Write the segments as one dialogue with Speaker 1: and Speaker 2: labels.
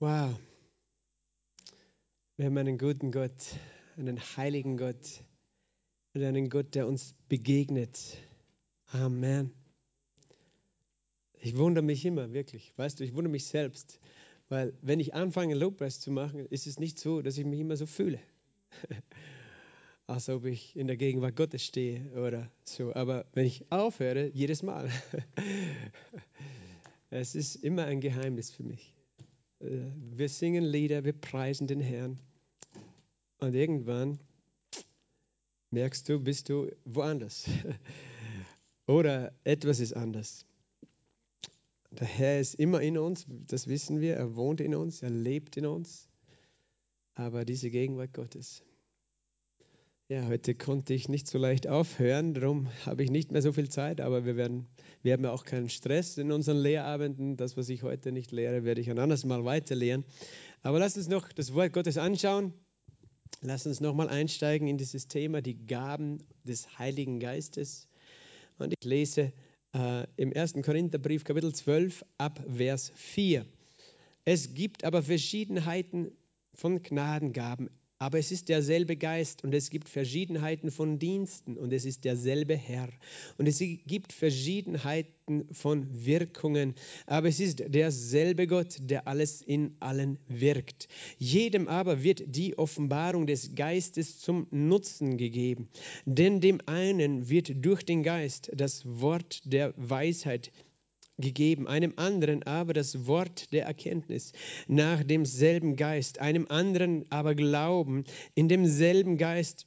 Speaker 1: Wow. Wir haben einen guten Gott, einen heiligen Gott und einen Gott, der uns begegnet. Amen. Ich wundere mich immer, wirklich. Weißt du, ich wundere mich selbst, weil wenn ich anfange, Lobpreis zu machen, ist es nicht so, dass ich mich immer so fühle. Als ob ich in der Gegenwart Gottes stehe oder so. Aber wenn ich aufhöre, jedes Mal. es ist immer ein Geheimnis für mich. Äh, wir singen Lieder, wir preisen den Herrn. Und irgendwann merkst du, bist du woanders. Oder etwas ist anders. Der Herr ist immer in uns, das wissen wir. Er wohnt in uns, er lebt in uns. Aber diese Gegenwart Gottes. Ja, heute konnte ich nicht so leicht aufhören, darum habe ich nicht mehr so viel Zeit, aber wir, werden, wir haben ja auch keinen Stress in unseren Lehrabenden. Das, was ich heute nicht lehre, werde ich ein anderes Mal weiter lehren. Aber lass uns noch das Wort Gottes anschauen. Lass uns nochmal einsteigen in dieses Thema, die Gaben des Heiligen Geistes. Und ich lese äh, im 1. Korintherbrief Kapitel 12 ab Vers 4. Es gibt aber Verschiedenheiten von Gnadengaben, aber es ist derselbe Geist und es gibt Verschiedenheiten von Diensten und es ist derselbe Herr. Und es gibt Verschiedenheiten von Wirkungen, aber es ist derselbe Gott, der alles in allen wirkt. Jedem aber wird die Offenbarung des Geistes zum Nutzen gegeben. Denn dem einen wird durch den Geist das Wort der Weisheit gegeben, einem anderen aber das Wort der Erkenntnis nach demselben Geist, einem anderen aber Glauben in demselben Geist,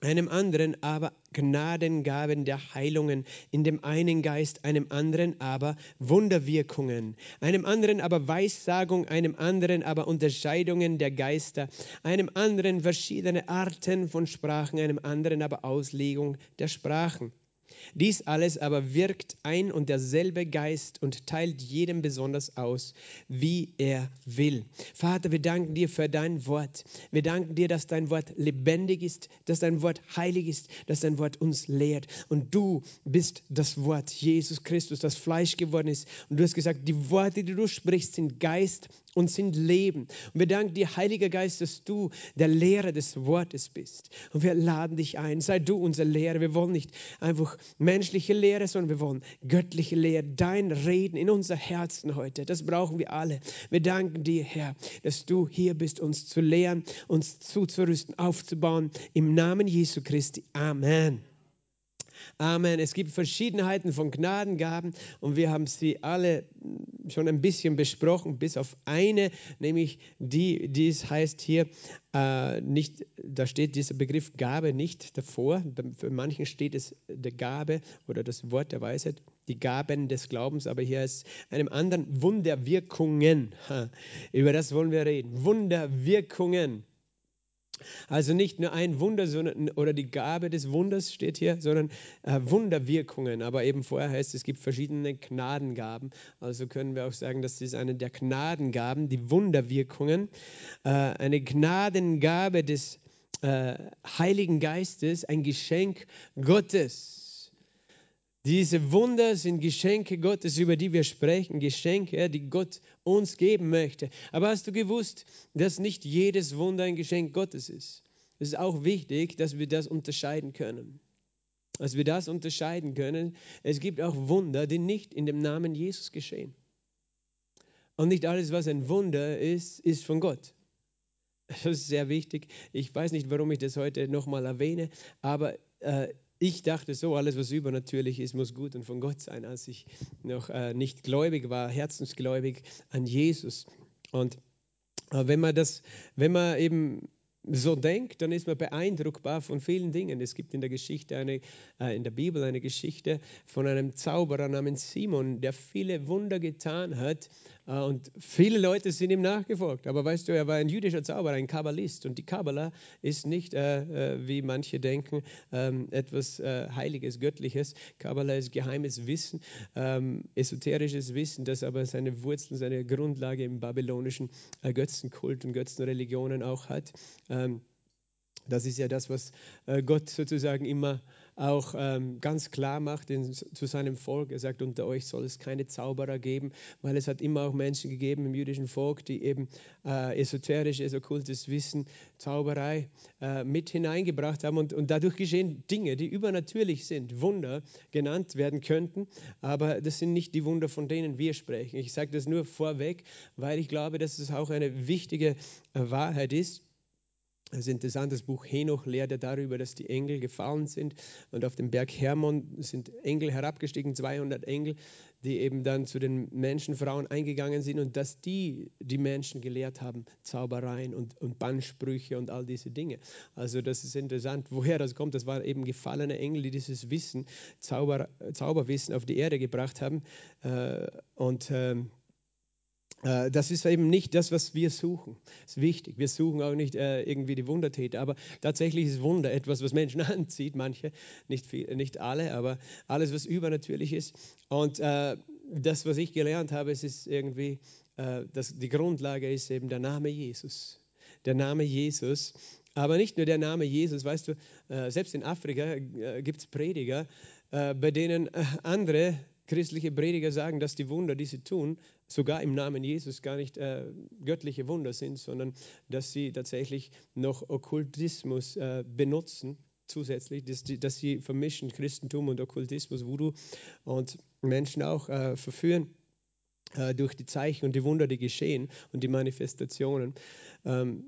Speaker 1: einem anderen aber Gnadengaben der Heilungen, in dem einen Geist, einem anderen aber Wunderwirkungen, einem anderen aber Weissagung, einem anderen aber Unterscheidungen der Geister, einem anderen verschiedene Arten von Sprachen, einem anderen aber Auslegung der Sprachen. Dies alles aber wirkt ein und derselbe Geist und teilt jedem besonders aus, wie er will. Vater, wir danken dir für dein Wort. Wir danken dir, dass dein Wort lebendig ist, dass dein Wort heilig ist, dass dein Wort uns lehrt. Und du bist das Wort, Jesus Christus, das Fleisch geworden ist. Und du hast gesagt, die Worte, die du sprichst, sind Geist und sind Leben. Und wir danken dir, Heiliger Geist, dass du der Lehrer des Wortes bist. Und wir laden dich ein, sei du unser Lehrer. Wir wollen nicht einfach menschliche Lehre, sondern wir wollen göttliche Lehre, dein Reden in unser Herzen heute. Das brauchen wir alle. Wir danken dir, Herr, dass du hier bist, uns zu lehren, uns zuzurüsten, aufzubauen. Im Namen Jesu Christi. Amen. Amen. Es gibt Verschiedenheiten von Gnadengaben und wir haben sie alle schon ein bisschen besprochen, bis auf eine, nämlich die, die es heißt hier, äh, nicht, da steht dieser Begriff Gabe nicht davor. Für manchen steht es der Gabe oder das Wort der Weisheit, die Gaben des Glaubens, aber hier ist einem anderen Wunderwirkungen. Über das wollen wir reden. Wunderwirkungen. Also nicht nur ein Wunder sondern, oder die Gabe des Wunders steht hier, sondern äh, Wunderwirkungen. Aber eben vorher heißt es, es gibt verschiedene Gnadengaben. Also können wir auch sagen, das ist eine der Gnadengaben, die Wunderwirkungen. Äh, eine Gnadengabe des äh, Heiligen Geistes, ein Geschenk Gottes. Diese Wunder sind Geschenke Gottes, über die wir sprechen, Geschenke, die Gott uns geben möchte. Aber hast du gewusst, dass nicht jedes Wunder ein Geschenk Gottes ist? Es ist auch wichtig, dass wir das unterscheiden können. Dass wir das unterscheiden können. Es gibt auch Wunder, die nicht in dem Namen Jesus geschehen. Und nicht alles, was ein Wunder ist, ist von Gott. Das ist sehr wichtig. Ich weiß nicht, warum ich das heute nochmal erwähne, aber äh, ich dachte so, alles, was übernatürlich ist, muss gut und von Gott sein, als ich noch äh, nicht gläubig war, herzensgläubig an Jesus. Und äh, wenn man das, wenn man eben so denkt, dann ist man beeindruckbar von vielen Dingen. Es gibt in der Geschichte eine, äh, in der Bibel eine Geschichte von einem Zauberer namens Simon, der viele Wunder getan hat und viele Leute sind ihm nachgefolgt. Aber weißt du, er war ein jüdischer Zauberer, ein Kabbalist. Und die Kabbala ist nicht, äh, äh, wie manche denken, ähm, etwas äh, Heiliges, Göttliches. Kabbala ist geheimes Wissen, ähm, esoterisches Wissen, das aber seine Wurzeln, seine Grundlage im babylonischen äh, Götzenkult und Götzenreligionen auch hat. Ähm, das ist ja das, was äh, Gott sozusagen immer auch ähm, ganz klar macht in, zu seinem Volk. Er sagt, unter euch soll es keine Zauberer geben, weil es hat immer auch Menschen gegeben im jüdischen Volk, die eben äh, esoterisches, okkultes Wissen, Zauberei äh, mit hineingebracht haben. Und, und dadurch geschehen Dinge, die übernatürlich sind, Wunder genannt werden könnten, aber das sind nicht die Wunder, von denen wir sprechen. Ich sage das nur vorweg, weil ich glaube, dass es auch eine wichtige äh, Wahrheit ist. Es ist interessant, das Buch Henoch lehrt ja darüber, dass die Engel gefallen sind und auf dem Berg Hermon sind Engel herabgestiegen, 200 Engel, die eben dann zu den Menschenfrauen eingegangen sind und dass die die Menschen gelehrt haben, Zaubereien und, und Bannsprüche und all diese Dinge. Also das ist interessant, woher das kommt. Das waren eben gefallene Engel, die dieses Wissen, Zauber, Zauberwissen auf die Erde gebracht haben äh, und äh, äh, das ist eben nicht das, was wir suchen. Das ist wichtig. Wir suchen auch nicht äh, irgendwie die Wundertäter, aber tatsächlich ist Wunder etwas, was Menschen anzieht. Manche, nicht, viel, nicht alle, aber alles, was übernatürlich ist. Und äh, das, was ich gelernt habe, es ist irgendwie, äh, das, die Grundlage ist eben der Name Jesus. Der Name Jesus. Aber nicht nur der Name Jesus, weißt du, äh, selbst in Afrika äh, gibt es Prediger, bei denen andere christliche Prediger sagen, dass die Wunder, die sie tun, sogar im Namen Jesus gar nicht äh, göttliche Wunder sind, sondern dass sie tatsächlich noch Okkultismus äh, benutzen, zusätzlich, dass, die, dass, sie vermischen Christentum und Okkultismus, Voodoo und Menschen auch äh, verführen äh, durch die Zeichen und die Wunder, die geschehen und die Manifestationen. Ähm,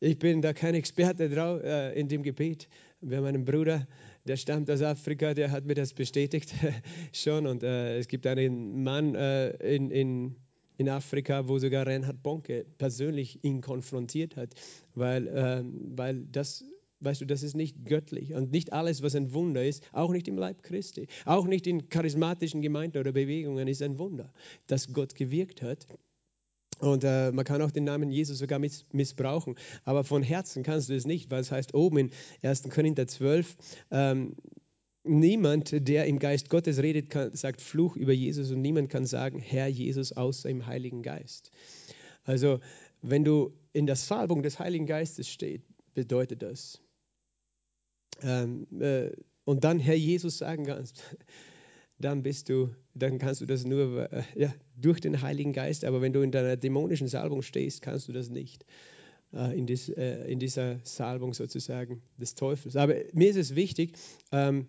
Speaker 1: ich bin da kein Experte äh, in dem Gebet. Wir haben einen Bruder, der stammt aus Afrika, der hat mir das bestätigt schon. Und äh, es gibt einen Mann äh, in, in, in Afrika, wo sogar Reinhard Bonke persönlich ihn konfrontiert hat, weil, äh, weil das weißt du, das ist nicht göttlich. Und nicht alles, was ein Wunder ist, auch nicht im Leib Christi, auch nicht in charismatischen Gemeinden oder Bewegungen ist ein Wunder, dass Gott gewirkt hat. Und äh, man kann auch den Namen Jesus sogar miss missbrauchen. Aber von Herzen kannst du es nicht, weil es heißt oben in 1. Korinther 12, ähm, niemand, der im Geist Gottes redet, kann, sagt Fluch über Jesus und niemand kann sagen, Herr Jesus, außer im Heiligen Geist. Also, wenn du in der Salbung des Heiligen Geistes stehst, bedeutet das. Ähm, äh, und dann Herr Jesus sagen kannst, dann bist du, dann kannst du das nur äh, ja, durch den Heiligen Geist. Aber wenn du in deiner dämonischen Salbung stehst, kannst du das nicht. Äh, in, dies, äh, in, dieser Salbung sozusagen des Teufels. Aber mir ist es wichtig, ähm,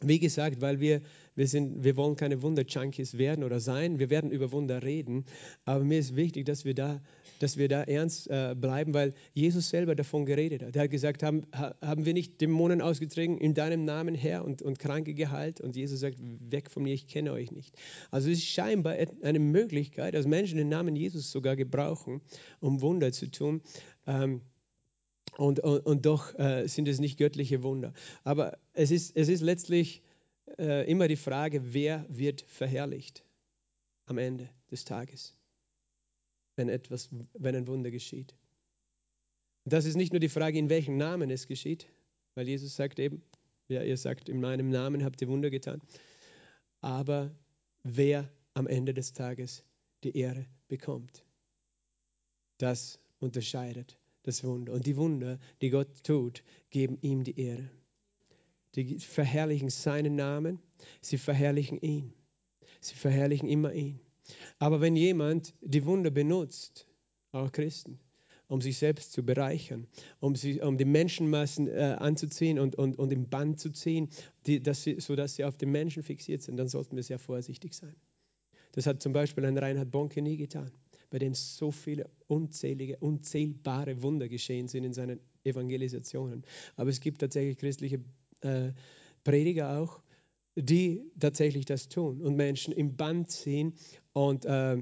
Speaker 1: wie gesagt, weil wir, wir, sind, wir wollen keine Wunder-Junkies werden oder sein. Wir werden über Wunder reden. Aber mir ist wichtig, dass wir da dass wir da ernst äh, bleiben, weil Jesus selber davon geredet hat. Er hat gesagt, haben, haben wir nicht Dämonen ausgetrieben in deinem Namen her und, und Kranke geheilt? Und Jesus sagt, weg von mir, ich kenne euch nicht. Also es ist scheinbar eine Möglichkeit, dass Menschen den Namen Jesus sogar gebrauchen, um Wunder zu tun. Ähm, und, und, und, doch äh, sind es nicht göttliche Wunder. Aber es ist, es ist letztlich äh, immer die Frage, wer wird verherrlicht am Ende des Tages wenn, etwas, wenn ein Wunder geschieht. Das ist nicht nur die Frage, in welchem Namen es geschieht, weil Jesus sagt eben, ja, ihr sagt, in meinem Namen habt ihr Wunder getan, aber wer am Ende des Tages die Ehre bekommt. Das unterscheidet das Wunder. Und die Wunder, die Gott tut, geben ihm die Ehre. Die verherrlichen seinen Namen, sie verherrlichen ihn. Sie verherrlichen immer ihn. Aber wenn jemand die Wunder benutzt, auch Christen, um sich selbst zu bereichern, um, sie, um die Menschenmassen äh, anzuziehen und, und, und im Band zu ziehen, die, dass sie, sodass sie auf den Menschen fixiert sind, dann sollten wir sehr vorsichtig sein. Das hat zum Beispiel ein Reinhard Bonke nie getan, bei dem so viele unzählige, unzählbare Wunder geschehen sind in seinen Evangelisationen. Aber es gibt tatsächlich christliche äh, Prediger auch, die tatsächlich das tun und Menschen im Band ziehen und äh,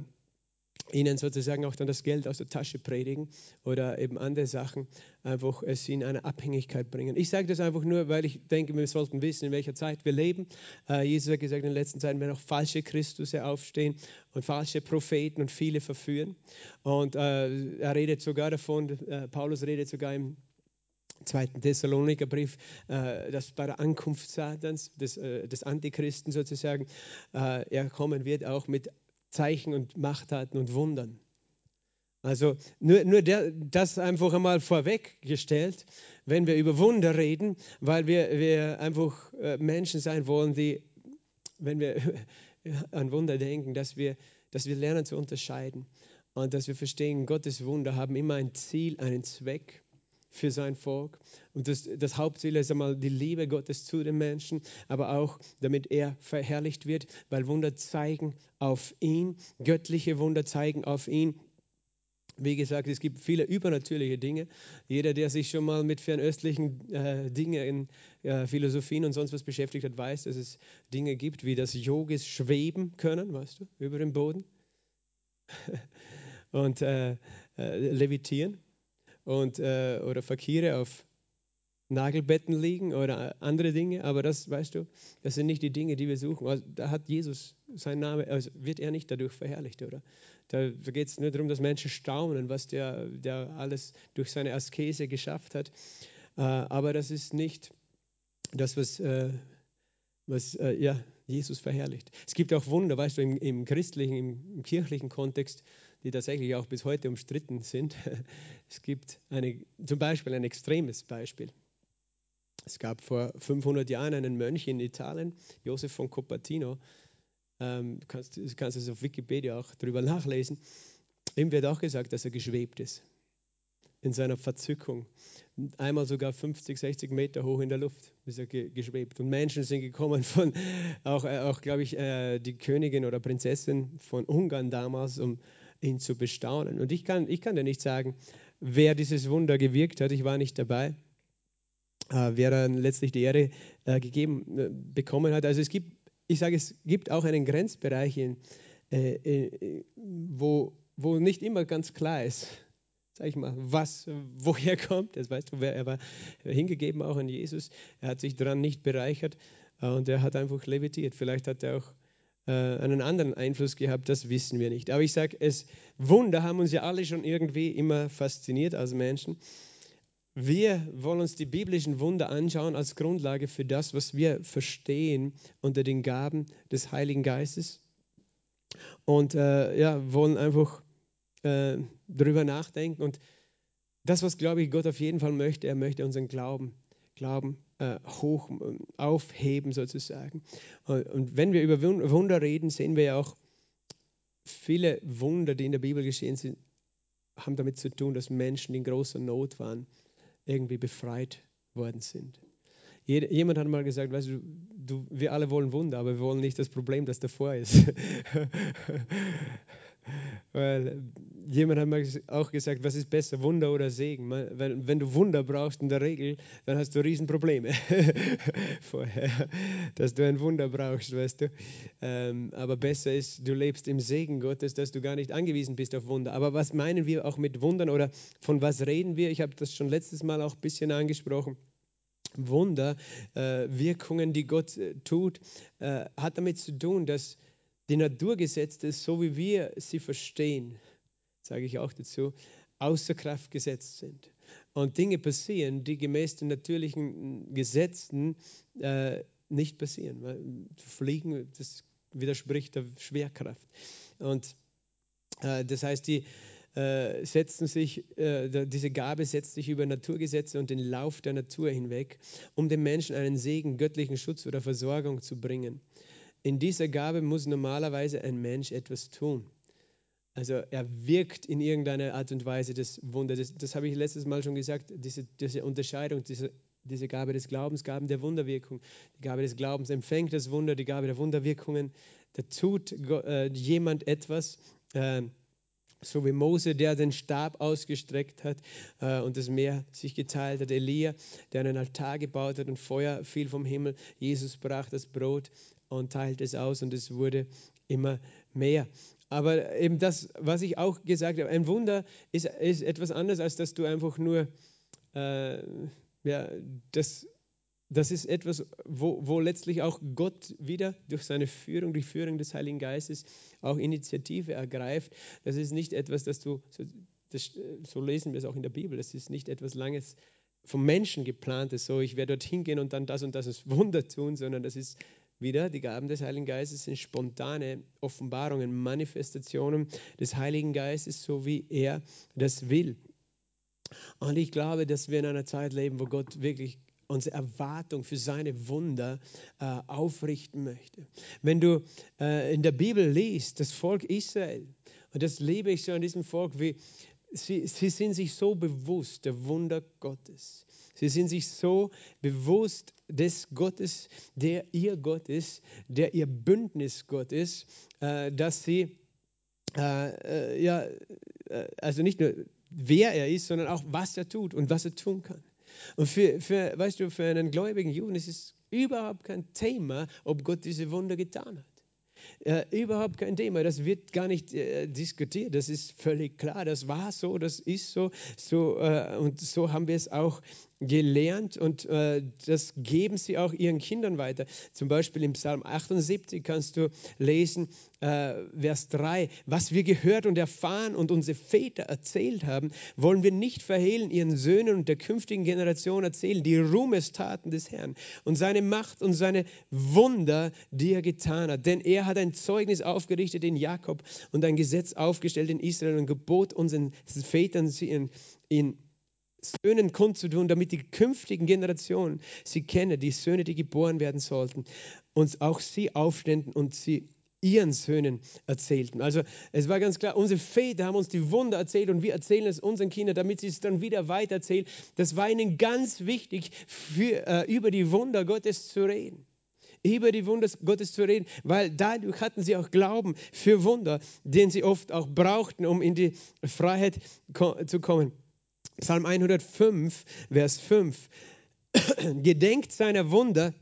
Speaker 1: ihnen sozusagen auch dann das Geld aus der Tasche predigen oder eben andere Sachen, einfach es in eine Abhängigkeit bringen. Ich sage das einfach nur, weil ich denke, wir sollten wissen, in welcher Zeit wir leben. Äh, Jesus hat gesagt, in den letzten Zeiten werden auch falsche Christusse aufstehen und falsche Propheten und viele verführen. Und äh, er redet sogar davon, äh, Paulus redet sogar im zweiten Thessalonikerbrief, äh, dass bei der Ankunft Satans, des, äh, des Antichristen sozusagen, äh, er kommen wird auch mit Zeichen und Machttaten und Wundern. Also nur, nur der, das einfach einmal vorweggestellt, wenn wir über Wunder reden, weil wir, wir einfach äh, Menschen sein wollen, die, wenn wir an Wunder denken, dass wir, dass wir lernen zu unterscheiden und dass wir verstehen, Gottes Wunder haben immer ein Ziel, einen Zweck für sein Volk. Und das, das Hauptziel ist einmal die Liebe Gottes zu den Menschen, aber auch damit er verherrlicht wird, weil Wunder zeigen auf ihn, göttliche Wunder zeigen auf ihn. Wie gesagt, es gibt viele übernatürliche Dinge. Jeder, der sich schon mal mit fernöstlichen äh, Dingen, äh, Philosophien und sonst was beschäftigt hat, weiß, dass es Dinge gibt, wie das Yogis schweben können, weißt du, über dem Boden und äh, äh, levitieren und, äh, oder Fakire auf Nagelbetten liegen oder andere Dinge, aber das, weißt du, das sind nicht die Dinge, die wir suchen. Also, da hat Jesus sein Name, also wird er nicht dadurch verherrlicht, oder? Da, da geht es nur darum, dass Menschen staunen, was der, der alles durch seine Askese geschafft hat. Äh, aber das ist nicht das, was, äh, was äh, ja, Jesus verherrlicht. Es gibt auch Wunder, weißt du, im, im christlichen, im, im kirchlichen Kontext, die tatsächlich auch bis heute umstritten sind. Es gibt eine, zum Beispiel ein extremes Beispiel. Es gab vor 500 Jahren einen Mönch in Italien, Josef von Copatino. Ähm, kannst, du kannst es auf Wikipedia auch darüber nachlesen. Ihm wird auch gesagt, dass er geschwebt ist. In seiner Verzückung. Einmal sogar 50, 60 Meter hoch in der Luft ist er ge geschwebt. Und Menschen sind gekommen von, auch, äh, auch glaube ich, äh, die Königin oder Prinzessin von Ungarn damals, um ihn zu bestaunen. Und ich kann, ich kann dir nicht sagen, wer dieses Wunder gewirkt hat. Ich war nicht dabei äh, wer dann letztlich die Ehre äh, gegeben äh, bekommen hat. Also es gibt, ich sage, es gibt auch einen Grenzbereich, in, äh, wo, wo nicht immer ganz klar ist, sag ich mal, was woher kommt. Das weißt du, wer er war hingegeben auch an Jesus. Er hat sich daran nicht bereichert äh, und er hat einfach levitiert. Vielleicht hat er auch einen anderen Einfluss gehabt, das wissen wir nicht. Aber ich sage, es Wunder haben uns ja alle schon irgendwie immer fasziniert als Menschen. Wir wollen uns die biblischen Wunder anschauen als Grundlage für das, was wir verstehen unter den Gaben des Heiligen Geistes. Und äh, ja, wollen einfach äh, darüber nachdenken. Und das, was, glaube ich, Gott auf jeden Fall möchte, er möchte unseren Glauben, Glauben äh, hoch äh, aufheben sozusagen. Und, wenn wir über Wunder reden, sehen wir ja auch viele Wunder, die in der Bibel geschehen sind, haben damit zu tun, dass Menschen in großer Not waren irgendwie befreit worden sind. Jemand hat mal gesagt, weißt du, du, wir alle wollen Wunder, aber wir wollen nicht das Problem, das davor ist. Weil jemand hat mal auch gesagt, was ist besser, Wunder oder Segen? Wenn, wenn du Wunder brauchst in der Regel, dann hast du Riesenprobleme vorher, dass du ein Wunder brauchst, weißt du. Ähm, aber besser ist, du lebst im Segen Gottes, dass du gar nicht angewiesen bist auf Wunder. Aber was meinen wir auch mit Wundern oder von was reden wir? Ich habe das schon letztes Mal auch ein bisschen angesprochen. Wunder, äh, Wirkungen, die Gott äh, tut, äh, hat damit zu tun, dass die Naturgesetze, so wie wir sie verstehen, sage ich auch dazu, außer Kraft gesetzt sind. Und Dinge passieren, die gemäß den natürlichen Gesetzen äh, nicht passieren. Fliegen, das widerspricht der Schwerkraft. Und äh, das heißt, die äh, setzen sich, äh, diese Gabe setzt sich über Naturgesetze und den Lauf der Natur hinweg, um dem Menschen einen Segen, göttlichen Schutz oder Versorgung zu bringen in dieser Gabe muss normalerweise ein Mensch etwas tun. Also er wirkt in irgendeiner Art und Weise das Wunder. Das, das habe ich letztes Mal schon gesagt, diese, diese Unterscheidung, diese, diese Gabe des Glaubens, Gaben der Wunderwirkung. Die Gabe des Glaubens empfängt das Wunder, die Gabe der Wunderwirkungen. Da tut äh, jemand etwas. Äh, so wie Mose, der den Stab ausgestreckt hat äh, und das Meer sich geteilt hat. Elia, der einen Altar gebaut hat und Feuer fiel vom Himmel. Jesus brach das Brot und teilt es aus und es wurde immer mehr. Aber eben das, was ich auch gesagt habe, ein Wunder ist, ist etwas anderes, als dass du einfach nur, äh, ja, das, das ist etwas, wo, wo letztlich auch Gott wieder durch seine Führung, die Führung des Heiligen Geistes auch Initiative ergreift. Das ist nicht etwas, das du, das, so lesen wir es auch in der Bibel, das ist nicht etwas Langes vom Menschen geplantes, so ich werde dorthin gehen und dann das und das Wunder tun, sondern das ist wieder, die Gaben des Heiligen Geistes sind spontane Offenbarungen, Manifestationen des Heiligen Geistes, so wie er das will. Und ich glaube, dass wir in einer Zeit leben, wo Gott wirklich unsere Erwartung für seine Wunder äh, aufrichten möchte. Wenn du äh, in der Bibel liest, das Volk Israel, und das liebe ich so an diesem Volk, wie sie, sie sind sich so bewusst der Wunder Gottes. Sie sind sich so bewusst des Gottes, der ihr Gott ist, der ihr Bündnisgott ist, äh, dass sie äh, äh, ja, äh, also nicht nur wer er ist, sondern auch was er tut und was er tun kann. Und für, für weißt du, für einen gläubigen Juden ist es überhaupt kein Thema, ob Gott diese Wunder getan hat. Äh, überhaupt kein Thema, das wird gar nicht äh, diskutiert, das ist völlig klar, das war so, das ist so, so äh, und so haben wir es auch gelernt und äh, das geben sie auch ihren Kindern weiter. Zum Beispiel im Psalm 78 kannst du lesen, äh, Vers 3, was wir gehört und erfahren und unsere Väter erzählt haben, wollen wir nicht verhehlen, ihren Söhnen und der künftigen Generation erzählen, die Ruhmestaten des Herrn und seine Macht und seine Wunder, die er getan hat. Denn er hat ein Zeugnis aufgerichtet in Jakob und ein Gesetz aufgestellt in Israel und gebot unseren Vätern, sie in, in Söhnen kundzutun, damit die künftigen Generationen sie kennen, die Söhne, die geboren werden sollten, und auch sie aufständen und sie ihren Söhnen erzählten. Also es war ganz klar, unsere Väter haben uns die Wunder erzählt und wir erzählen es unseren Kindern, damit sie es dann wieder weitererzählen. Das war ihnen ganz wichtig, für, äh, über die Wunder Gottes zu reden. Über die Wunder Gottes zu reden, weil dadurch hatten sie auch Glauben für Wunder, den sie oft auch brauchten, um in die Freiheit ko zu kommen. Psalm 105, Vers 5. Gedenkt seiner Wunder,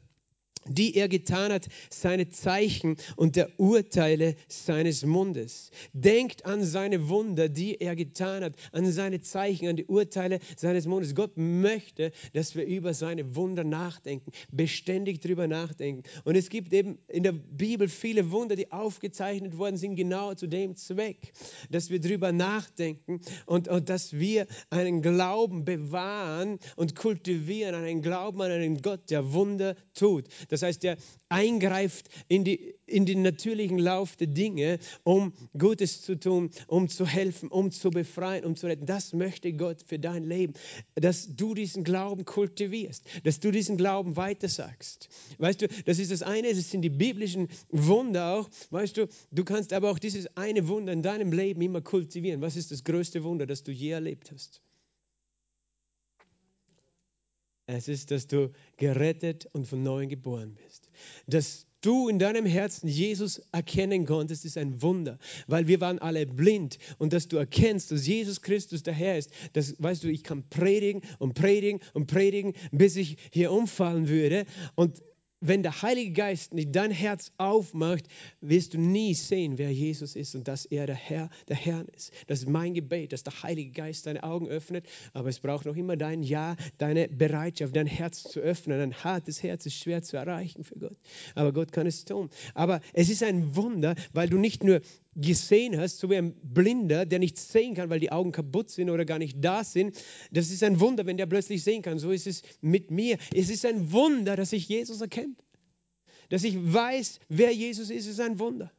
Speaker 1: die er getan hat, seine Zeichen und der Urteile seines Mundes. Denkt an seine Wunder, die er getan hat, an seine Zeichen, an die Urteile seines Mundes. Gott möchte, dass wir über seine Wunder nachdenken, beständig darüber nachdenken. Und es gibt eben in der Bibel viele Wunder, die aufgezeichnet worden sind, genau zu dem Zweck, dass wir darüber nachdenken und, und dass wir einen Glauben bewahren und kultivieren, einen Glauben an einen Gott, der Wunder tut. Das das heißt, er eingreift in, die, in den natürlichen Lauf der Dinge, um Gutes zu tun, um zu helfen, um zu befreien, um zu retten. Das möchte Gott für dein Leben, dass du diesen Glauben kultivierst, dass du diesen Glauben weitersagst. Weißt du, das ist das eine, das sind die biblischen Wunder auch. Weißt du, du kannst aber auch dieses eine Wunder in deinem Leben immer kultivieren. Was ist das größte Wunder, das du je erlebt hast? Es ist, dass du gerettet und von neuem geboren bist. Dass du in deinem Herzen Jesus erkennen konntest, ist ein Wunder, weil wir waren alle blind und dass du erkennst, dass Jesus Christus der Herr ist, das weißt du, ich kann predigen und predigen und predigen, bis ich hier umfallen würde und wenn der Heilige Geist nicht dein Herz aufmacht, wirst du nie sehen, wer Jesus ist und dass er der Herr, der Herr ist. Das ist mein Gebet, dass der Heilige Geist deine Augen öffnet. Aber es braucht noch immer dein Ja, deine Bereitschaft, dein Herz zu öffnen. Ein hartes Herz ist schwer zu erreichen für Gott. Aber Gott kann es tun. Aber es ist ein Wunder, weil du nicht nur gesehen hast, so wie ein Blinder, der nicht sehen kann, weil die Augen kaputt sind oder gar nicht da sind. Das ist ein Wunder, wenn der plötzlich sehen kann. So ist es mit mir. Es ist ein Wunder, dass ich Jesus erkenne. Dass ich weiß, wer Jesus ist, ist ein Wunder.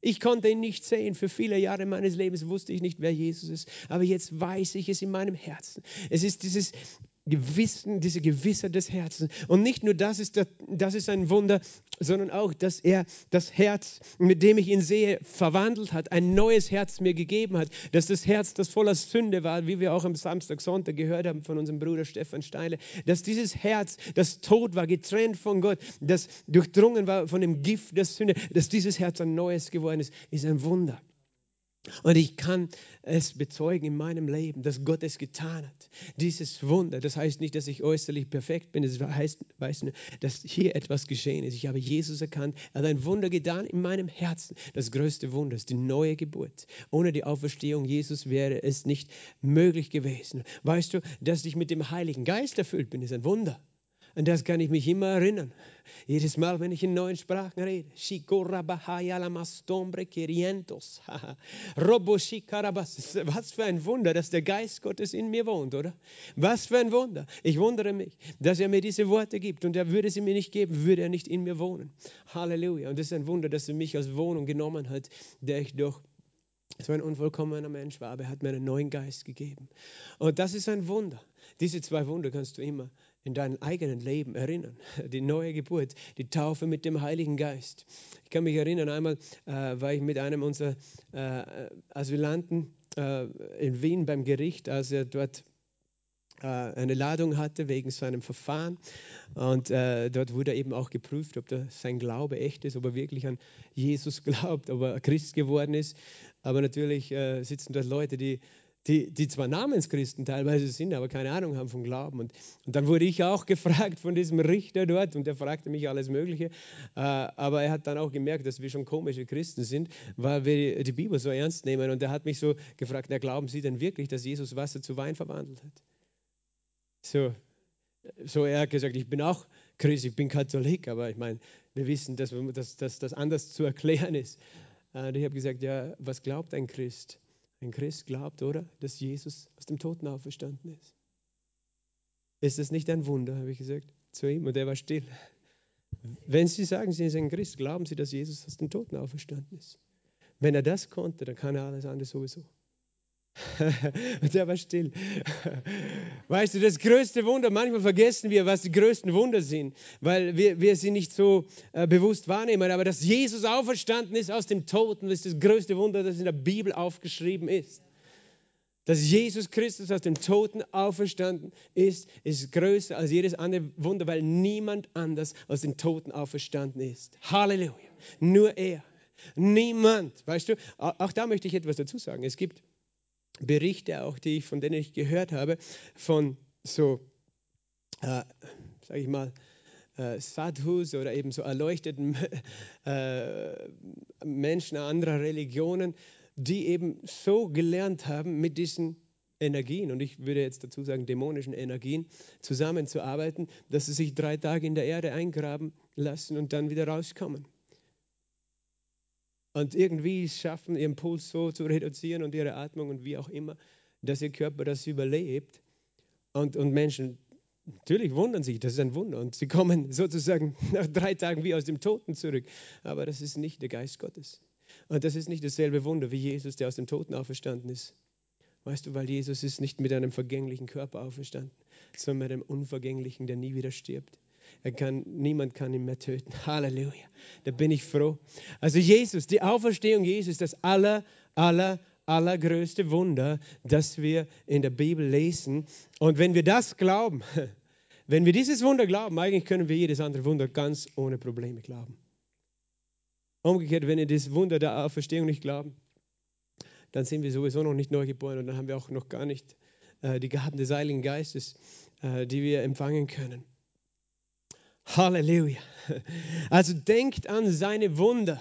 Speaker 1: Ich konnte ihn nicht sehen. Für viele Jahre meines Lebens wusste ich nicht, wer Jesus ist. Aber jetzt weiß ich es in meinem Herzen. Es ist dieses Gewissen, diese Gewissheit des Herzens. Und nicht nur das ist, das, das ist ein Wunder, sondern auch, dass er das Herz, mit dem ich ihn sehe, verwandelt hat, ein neues Herz mir gegeben hat, dass das Herz, das voller Sünde war, wie wir auch am Samstag, Sonntag gehört haben von unserem Bruder Stefan Steile, dass dieses Herz, das tot war, getrennt von Gott, das durchdrungen war von dem Gift der Sünde, dass dieses Herz ein neues geworden ist, ist ein Wunder. Und ich kann es bezeugen in meinem Leben, dass Gott es getan hat. Dieses Wunder, das heißt nicht, dass ich äußerlich perfekt bin, das heißt, weiß nur, dass hier etwas geschehen ist. Ich habe Jesus erkannt, er hat ein Wunder getan in meinem Herzen. Das größte Wunder ist die neue Geburt. Ohne die Auferstehung Jesus wäre es nicht möglich gewesen. Weißt du, dass ich mit dem Heiligen Geist erfüllt bin, ist ein Wunder. An das kann ich mich immer erinnern. Jedes Mal, wenn ich in neuen Sprachen rede. Was für ein Wunder, dass der Geist Gottes in mir wohnt, oder? Was für ein Wunder. Ich wundere mich, dass er mir diese Worte gibt. Und er würde sie mir nicht geben, würde er nicht in mir wohnen. Halleluja. Und es ist ein Wunder, dass er mich als Wohnung genommen hat, der ich doch so ein unvollkommener Mensch war, aber er hat mir einen neuen Geist gegeben. Und das ist ein Wunder. Diese zwei Wunder kannst du immer in deinem eigenen Leben erinnern. Die neue Geburt, die Taufe mit dem Heiligen Geist. Ich kann mich erinnern, einmal äh, war ich mit einem unserer äh, Asylanten äh, in Wien beim Gericht, als er dort äh, eine Ladung hatte wegen seinem Verfahren. Und äh, dort wurde eben auch geprüft, ob sein Glaube echt ist, ob er wirklich an Jesus glaubt, ob er Christ geworden ist. Aber natürlich äh, sitzen dort Leute, die die, die zwar Namenschristen teilweise sind, aber keine Ahnung haben vom Glauben. Und, und dann wurde ich auch gefragt von diesem Richter dort und der fragte mich alles Mögliche. Äh, aber er hat dann auch gemerkt, dass wir schon komische Christen sind, weil wir die Bibel so ernst nehmen. Und er hat mich so gefragt, na, glauben Sie denn wirklich, dass Jesus Wasser zu Wein verwandelt hat? So, so er hat gesagt, ich bin auch Christ, ich bin Katholik, aber ich meine, wir wissen, dass, das anders zu erklären ist. Äh, und ich habe gesagt, ja, was glaubt ein Christ? Ein Christ glaubt, oder? Dass Jesus aus dem Toten auferstanden ist. Ist das nicht ein Wunder, habe ich gesagt zu ihm und er war still. Wenn Sie sagen, Sie sind ein Christ, glauben Sie, dass Jesus aus dem Toten auferstanden ist. Wenn er das konnte, dann kann er alles andere sowieso. und er war still. Weißt du, das größte Wunder, manchmal vergessen wir, was die größten Wunder sind, weil wir, wir sie nicht so äh, bewusst wahrnehmen. Aber dass Jesus auferstanden ist aus dem Toten, ist das größte Wunder, das in der Bibel aufgeschrieben ist. Dass Jesus Christus aus dem Toten auferstanden ist, ist größer als jedes andere Wunder, weil niemand anders aus dem Toten auferstanden ist. Halleluja. Nur er. Niemand. Weißt du, auch da möchte ich etwas dazu sagen. Es gibt Berichte auch, die ich, von denen ich gehört habe, von so, äh, sage ich mal, äh, Sadhus oder eben so erleuchteten äh, Menschen anderer Religionen, die eben so gelernt haben, mit diesen Energien, und ich würde jetzt dazu sagen dämonischen Energien, zusammenzuarbeiten, dass sie sich drei Tage in der Erde eingraben lassen und dann wieder rauskommen und irgendwie schaffen, ihren Puls so zu reduzieren und ihre Atmung und wie auch immer, dass ihr Körper das überlebt. Und, und Menschen natürlich wundern sich, das ist ein Wunder. Und sie kommen sozusagen nach drei Tagen wie aus dem Toten zurück. Aber das ist nicht der Geist Gottes. Und das ist nicht dasselbe Wunder wie Jesus, der aus dem Toten auferstanden ist. Weißt du, weil Jesus ist nicht mit einem vergänglichen Körper auferstanden, sondern mit einem unvergänglichen, der nie wieder stirbt. Er kann, niemand kann ihn mehr töten. Halleluja. Da bin ich froh. Also Jesus, die Auferstehung Jesus das aller, aller, allergrößte Wunder, das wir in der Bibel lesen. Und wenn wir das glauben, wenn wir dieses Wunder glauben, eigentlich können wir jedes andere Wunder ganz ohne Probleme glauben. Umgekehrt, wenn wir das Wunder der Auferstehung nicht glauben, dann sind wir sowieso noch nicht neu geboren und dann haben wir auch noch gar nicht äh, die Gaben des Heiligen Geistes, äh, die wir empfangen können. Halleluja. Also denkt an seine Wunder.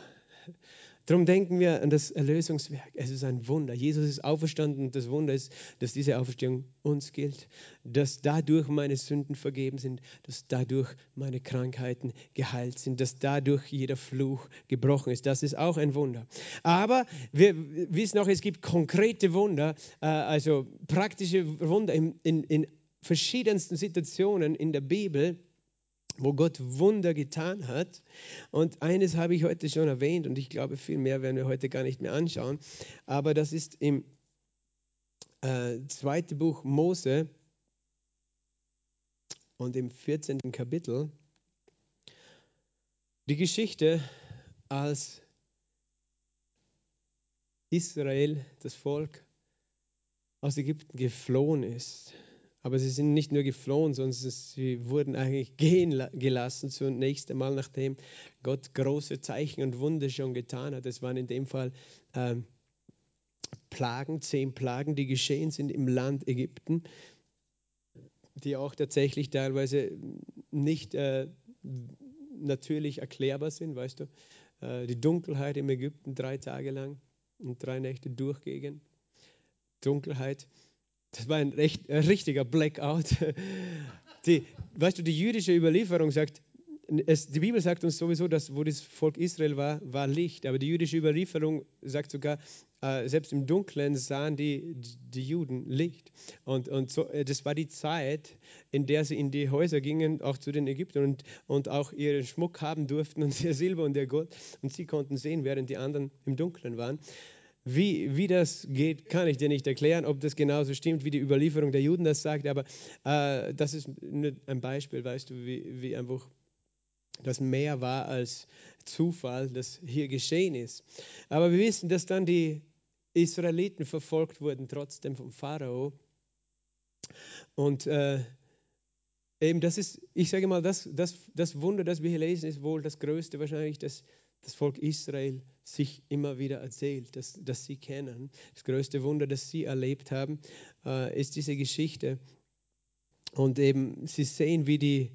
Speaker 1: Darum denken wir an das Erlösungswerk. Es ist ein Wunder. Jesus ist auferstanden und das Wunder ist, dass diese Auferstehung uns gilt, dass dadurch meine Sünden vergeben sind, dass dadurch meine Krankheiten geheilt sind, dass dadurch jeder Fluch gebrochen ist. Das ist auch ein Wunder. Aber wir wissen auch, es gibt konkrete Wunder, äh, also praktische Wunder in, in, in verschiedensten Situationen in der Bibel wo Gott Wunder getan hat. Und eines habe ich heute schon erwähnt und ich glaube, viel mehr werden wir heute gar nicht mehr anschauen. Aber das ist im äh, zweiten Buch Mose und im 14. Kapitel die Geschichte, als Israel, das Volk, aus Ägypten geflohen ist. Aber sie sind nicht nur geflohen, sondern sie wurden eigentlich gehen gelassen zunächst einmal, nachdem Gott große Zeichen und Wunder schon getan hat. Es waren in dem Fall ähm, Plagen, zehn Plagen, die geschehen sind im Land Ägypten, die auch tatsächlich teilweise nicht äh, natürlich erklärbar sind, weißt du. Äh, die Dunkelheit im Ägypten drei Tage lang und drei Nächte durchgehend. Dunkelheit Das war ein, recht, ein richtiger Blackout. Die, weißt du, die jüdische Überlieferung sagt, es, die Bibel sagt uns sowieso, dass wo das Volk Israel war, war Licht. Aber die jüdische Überlieferung sagt sogar, äh, selbst im Dunkeln sahen die, die Juden Licht. Und, und so, äh, das war die Zeit, in der sie in die Häuser gingen, auch zu den Ägyptern und, und auch ihren Schmuck haben durften und ihr Silber und ihr Gold. Und sie konnten sehen, während die anderen im Dunkeln waren. Wie, wie das geht, kann ich dir nicht erklären, ob das genauso stimmt, wie die Überlieferung der Juden das sagt, aber äh, das ist ein Beispiel, weißt du, wie, wie einfach das mehr war als Zufall, das hier geschehen ist. Aber wir wissen, dass dann die Israeliten verfolgt wurden, trotzdem vom Pharao. Und äh, eben das ist, ich sage mal, das, das, das Wunder, das wir hier lesen, ist wohl das größte wahrscheinlich, das das Volk Israel sich immer wieder erzählt, dass, dass sie kennen. Das größte Wunder, das sie erlebt haben, äh, ist diese Geschichte. Und eben, sie sehen, wie die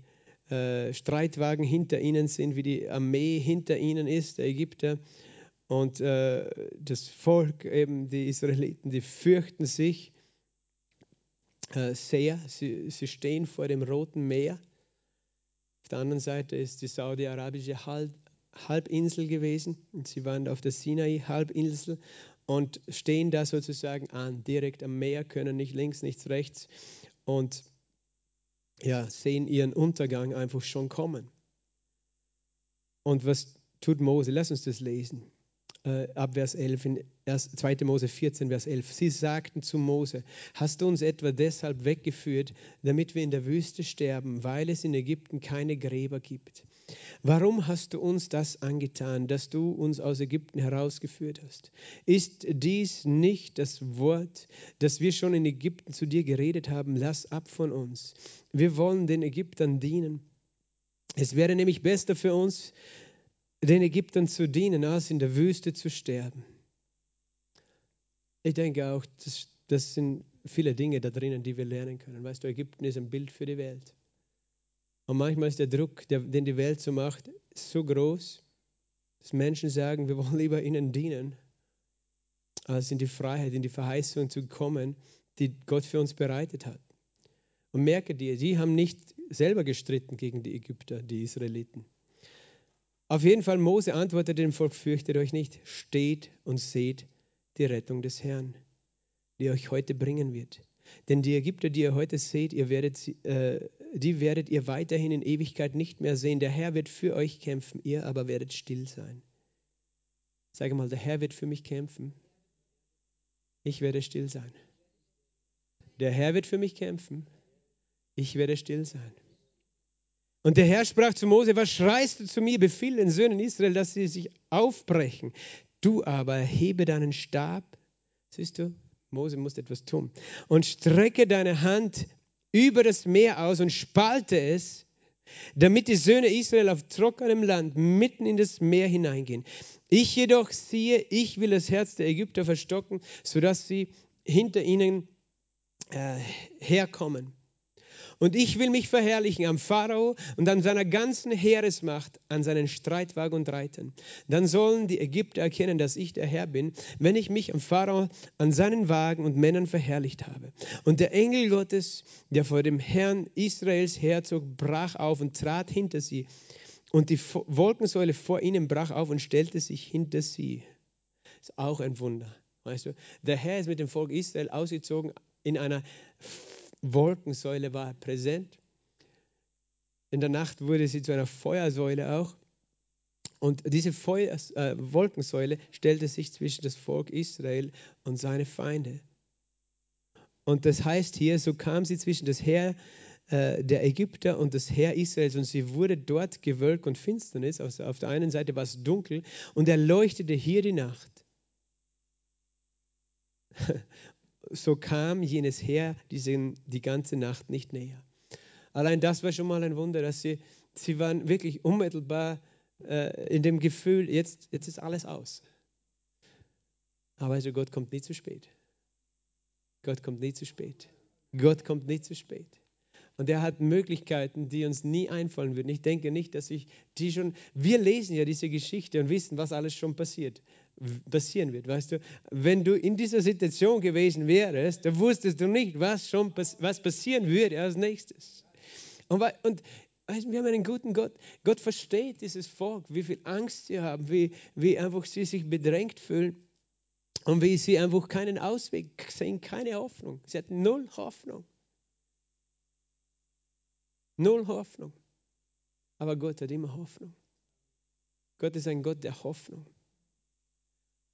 Speaker 1: äh, Streitwagen hinter ihnen sind, wie die Armee hinter ihnen ist, der Ägypter. Und äh, das Volk, eben die Israeliten, die fürchten sich äh, sehr. Sie, sie stehen vor dem Roten Meer. Auf der anderen Seite ist die saudi-arabische Halbinsel gewesen. Und sie waren auf der Sinai-Halbinsel und stehen da sozusagen an, direkt am Meer, können nicht links, nichts rechts. Und ja, sehen ihren Untergang einfach schon kommen. Und was tut Mose? Lass uns das lesen. Äh, ab Vers 11 in 2. Mose 14, Vers 11. Sie sagten zu Mose, hast du uns etwa deshalb weggeführt, damit wir in der Wüste sterben, weil es in Ägypten keine Gräber gibt? Warum hast du uns das angetan, dass du uns aus Ägypten herausgeführt hast? Ist dies nicht das Wort, das wir schon in Ägypten zu dir geredet haben? Lass ab von uns. Wir wollen den Ägyptern dienen. Es wäre nämlich besser für uns, den Ägyptern zu dienen, als in der Wüste zu sterben. Ich denke auch, das, das sind viele Dinge da drinnen, die wir lernen können. Weißt du, Ägypten ist ein Bild für die Welt. Und manchmal ist der Druck, der, den die Welt so macht, so groß, dass Menschen sagen, wir wollen lieber ihnen dienen, als in die Freiheit, in die Verheißung zu kommen, die Gott für uns bereitet hat. Und merke dir, die haben nicht selber gestritten gegen die Ägypter, die Israeliten. Auf jeden Fall, Mose antwortete dem Volk, fürchtet euch nicht, steht und seht die Rettung des Herrn, die euch heute bringen wird. Denn die Ägypter, die ihr heute seht, ihr werdet, äh, die werdet ihr weiterhin in Ewigkeit nicht mehr sehen. Der Herr wird für euch kämpfen, ihr aber werdet still sein. Sage mal, der Herr wird für mich kämpfen. Ich werde still sein. Der Herr wird für mich kämpfen. Ich werde still sein. Und der Herr sprach zu Mose, was schreist du zu mir? Befiehl den Söhnen Israel, dass sie sich aufbrechen. Du aber hebe deinen Stab. Siehst du, Mose muss etwas tun. Und strecke deine Hand über das Meer aus und spalte es, damit die Söhne Israel auf trockenem Land mitten in das Meer hineingehen. Ich jedoch siehe, ich will das Herz der Ägypter verstocken, sodass sie hinter ihnen äh, herkommen. Und ich will mich verherrlichen am Pharao und an seiner ganzen Heeresmacht, an seinen Streitwagen und Reitern. Dann sollen die Ägypter erkennen, dass ich der Herr bin, wenn ich mich am Pharao, an seinen Wagen und Männern verherrlicht habe. Und der Engel Gottes, der vor dem Herrn Israels herzog, brach auf und trat hinter sie. Und die Wolkensäule vor ihnen brach auf und stellte sich hinter sie. Ist auch ein Wunder. Weißt du, der Herr ist mit dem Volk Israel ausgezogen in einer Wolkensäule war präsent. In der Nacht wurde sie zu einer Feuersäule auch. Und diese Feuer, äh, Wolkensäule stellte sich zwischen das Volk Israel und seine Feinde. Und das heißt hier, so kam sie zwischen das Heer äh, der Ägypter und das Heer Israels und sie wurde dort Gewölk und Finsternis. Also auf der einen Seite war es dunkel und er leuchtete hier die Nacht. so kam jenes Heer diesen, die ganze Nacht nicht näher. Allein das war schon mal ein Wunder, dass sie, sie waren wirklich unmittelbar äh, in dem Gefühl, jetzt, jetzt ist alles aus. Aber also Gott kommt nie zu spät. Gott kommt nie zu spät. Gott kommt nie zu spät. Und er hat Möglichkeiten, die uns nie einfallen würden. Ich denke nicht, dass ich die schon. Wir lesen ja diese Geschichte und wissen, was alles schon passiert. Passieren wird. Weißt du, wenn du in dieser Situation gewesen wärst, dann wusstest du nicht, was schon was passieren würde als nächstes. Und, und weißt, wir haben einen guten Gott. Gott versteht dieses Volk, wie viel Angst sie haben, wie, wie einfach sie sich bedrängt fühlen und wie sie einfach keinen Ausweg sehen, keine Hoffnung. Sie hatten null Hoffnung. Null Hoffnung. Aber Gott hat immer Hoffnung. Gott ist ein Gott der Hoffnung.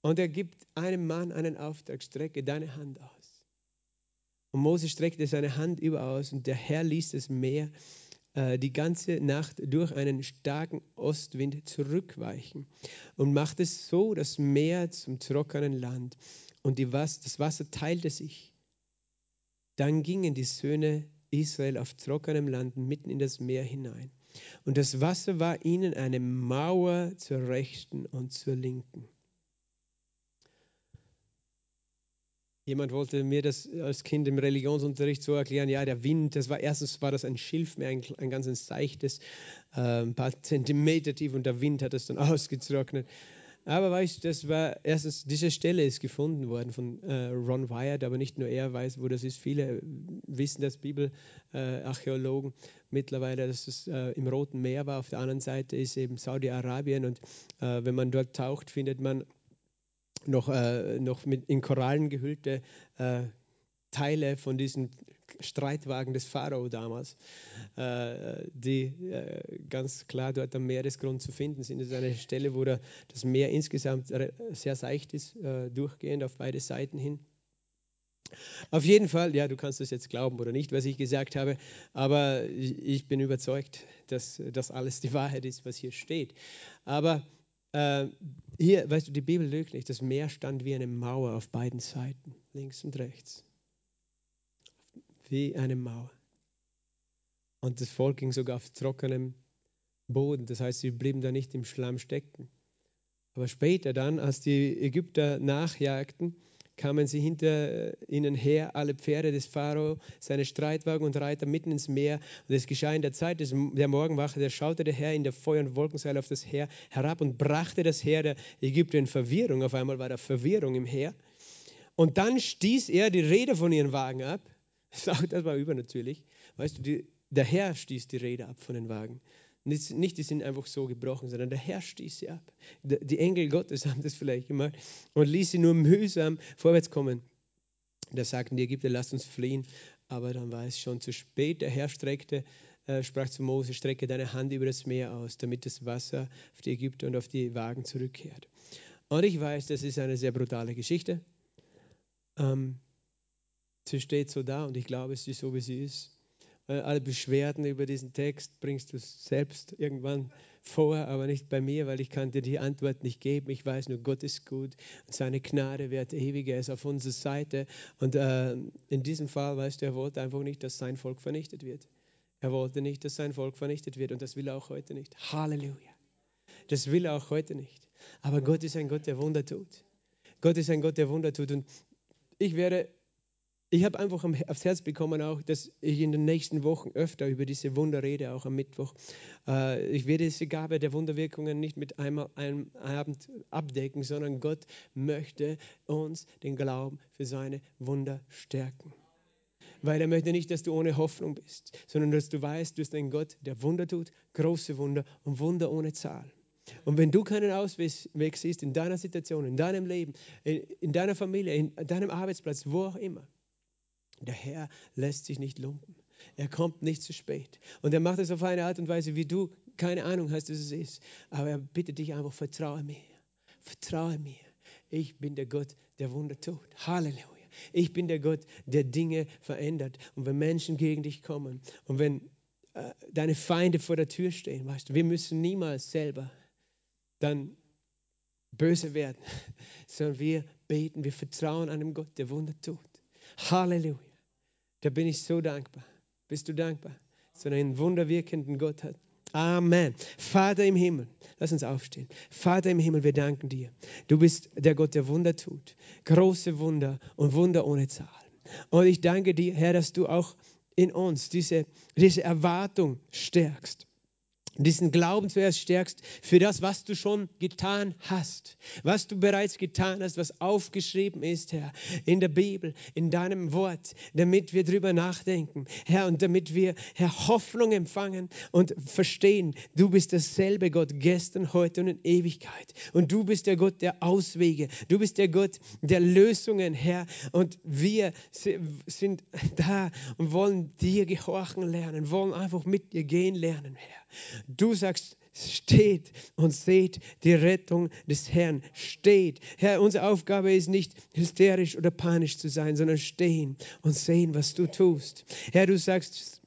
Speaker 1: Und er gibt einem Mann einen Auftrag, strecke deine Hand aus. Und Mose streckte seine Hand über aus und der Herr ließ das Meer äh, die ganze Nacht durch einen starken Ostwind zurückweichen und machte so das Meer zum trockenen Land und Was das Wasser teilte sich. Dann gingen die Söhne Israel auf trockenem Land mitten in das Meer hinein. Und das Wasser war ihnen eine Mauer zur rechten und zur linken. Jemand wollte mir das als Kind im Religionsunterricht so erklären, ja, der Wind, das war erstens war das ein Schilfmeer, ein, ein ganz seichtes, äh, ein paar Zentimeter tief und der Wind hat es dann ausgetrocknet. Aber weißt du, das war erstens, diese Stelle ist gefunden worden von äh, Ron Wyatt, aber nicht nur er weiß, wo das ist. Viele wissen das, Bibelarchäologen äh, mittlerweile, dass es äh, im Roten Meer war. Auf der anderen Seite ist eben Saudi-Arabien und äh, wenn man dort taucht, findet man noch, äh, noch mit in Korallen gehüllte äh, Teile von diesen Streitwagen des Pharao damals, äh, die äh, ganz klar dort am Meeresgrund zu finden sind. Das ist eine Stelle, wo das Meer insgesamt sehr seicht ist, äh, durchgehend auf beide Seiten hin. Auf jeden Fall, ja, du kannst das jetzt glauben oder nicht, was ich gesagt habe, aber ich bin überzeugt, dass das alles die Wahrheit ist, was hier steht. Aber äh, hier, weißt du, die Bibel lügt nicht. Das Meer stand wie eine Mauer auf beiden Seiten, links und rechts. Wie eine Mauer. Und das Volk ging sogar auf trockenem Boden. Das heißt, sie blieben da nicht im Schlamm stecken. Aber später dann, als die Ägypter nachjagten, kamen sie hinter ihnen her, alle Pferde des Pharao, seine Streitwagen und Reiter mitten ins Meer. Und es geschah in der Zeit des, der Morgenwache, da schaute der Herr in der Feuer- und Wolkenseil auf das Heer herab und brachte das Heer der Ägypter in Verwirrung. Auf einmal war da Verwirrung im Heer. Und dann stieß er die Räder von ihren Wagen ab. Das war übernatürlich. Weißt du, die, der Herr stieß die Räder ab von den Wagen. Nicht, die sind einfach so gebrochen, sondern der Herr stieß sie ab. Die Engel Gottes haben das vielleicht gemacht und ließ sie nur mühsam vorwärts kommen. Da sagten die Ägypter, lasst uns fliehen. Aber dann war es schon zu spät. Der Herr streckte, äh, sprach zu Mose, strecke deine Hand über das Meer aus, damit das Wasser auf die Ägypter und auf die Wagen zurückkehrt. Und ich weiß, das ist eine sehr brutale Geschichte. Ähm, sie steht so da und ich glaube, es ist so, wie sie ist. Äh, alle Beschwerden über diesen Text bringst du selbst irgendwann vor, aber nicht bei mir, weil ich kann dir die Antwort nicht geben. Ich weiß nur, Gott ist gut und seine Gnade wird ewig, er ist auf unserer Seite. Und äh, in diesem Fall, weißt du, er wollte einfach nicht, dass sein Volk vernichtet wird. Er wollte nicht, dass sein Volk vernichtet wird und das will er auch heute nicht. Halleluja. Das will er auch heute nicht. Aber Gott ist ein Gott, der Wunder tut. Gott ist ein Gott, der Wunder tut. Und ich werde ich habe einfach aufs Herz bekommen, auch, dass ich in den nächsten Wochen öfter über diese Wunder rede, auch am Mittwoch. Äh, ich werde diese Gabe der Wunderwirkungen nicht mit einmal einem Abend abdecken, sondern Gott möchte uns den Glauben für seine Wunder stärken. Weil er möchte nicht, dass du ohne Hoffnung bist, sondern dass du weißt, du bist ein Gott, der Wunder tut, große Wunder und Wunder ohne Zahl. Und wenn du keinen Ausweg siehst in deiner Situation, in deinem Leben, in, in deiner Familie, in deinem Arbeitsplatz, wo auch immer, der Herr lässt sich nicht lumpen. Er kommt nicht zu spät. Und er macht es auf eine Art und Weise, wie du keine Ahnung hast, dass es ist. Aber er bittet dich einfach, vertraue mir. Vertraue mir. Ich bin der Gott, der Wunder tut. Halleluja. Ich bin der Gott, der Dinge verändert. Und wenn Menschen gegen dich kommen und wenn äh, deine Feinde vor der Tür stehen, weißt du, wir müssen niemals selber dann böse werden, sondern wir beten, wir vertrauen einem Gott, der Wunder tut. Halleluja. Da bin ich so dankbar. Bist du dankbar, dass du einen wunderwirkenden Gott hast? Amen. Vater im Himmel, lass uns aufstehen. Vater im Himmel, wir danken dir. Du bist der Gott, der Wunder tut. Große Wunder und Wunder ohne Zahl. Und ich danke dir, Herr, dass du auch in uns diese, diese Erwartung stärkst diesen Glauben zuerst stärkst für das, was du schon getan hast, was du bereits getan hast, was aufgeschrieben ist, Herr, in der Bibel, in deinem Wort, damit wir drüber nachdenken, Herr, und damit wir, Herr, Hoffnung empfangen und verstehen, du bist dasselbe Gott gestern, heute und in Ewigkeit. Und du bist der Gott der Auswege, du bist der Gott der Lösungen, Herr, und wir sind da und wollen dir gehorchen lernen, wollen einfach mit dir gehen lernen, Herr. Du sagst, steht und seht die Rettung des Herrn. Steht. Herr, unsere Aufgabe ist nicht hysterisch oder panisch zu sein, sondern stehen und sehen, was du tust. Herr, du sagst,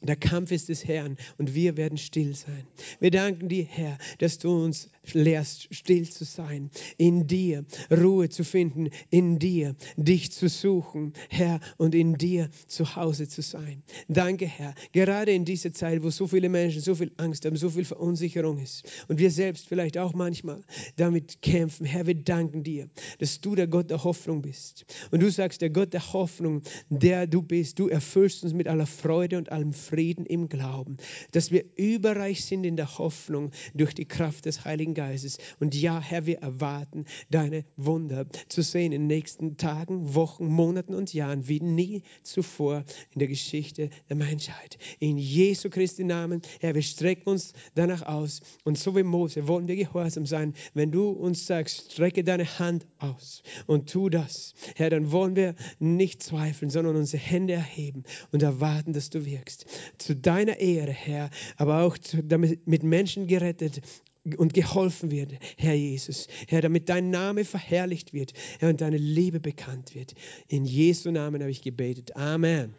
Speaker 1: der Kampf ist des Herrn und wir werden still sein. Wir danken dir, Herr, dass du uns lehrst, still zu sein, in dir Ruhe zu finden, in dir dich zu suchen, Herr, und in dir zu Hause zu sein. Danke, Herr, gerade in dieser Zeit, wo so viele Menschen so viel Angst haben, so viel Verunsicherung ist und wir selbst vielleicht auch manchmal damit kämpfen. Herr, wir danken dir, dass du der Gott der Hoffnung bist. Und du sagst, der Gott der Hoffnung, der du bist, du erfüllst uns mit aller Freude und allem Frieden im Glauben, dass wir überreich sind in der Hoffnung durch die Kraft des Heiligen Geistes. Und ja, Herr, wir erwarten deine Wunder zu sehen in den nächsten Tagen, Wochen, Monaten und Jahren wie nie zuvor in der Geschichte der Menschheit. In Jesu Christi Namen, Herr, wir strecken uns danach aus. Und so wie Mose wollen wir gehorsam sein. Wenn du uns sagst, strecke deine Hand aus und tu das, Herr, dann wollen wir nicht zweifeln, sondern unsere Hände erheben und erwarten, dass du wirkst zu deiner Ehre, Herr, aber auch damit mit Menschen gerettet und geholfen wird, Herr Jesus. Herr, damit dein Name verherrlicht wird, Herr, und deine Liebe bekannt wird. In Jesu Namen habe ich gebetet. Amen.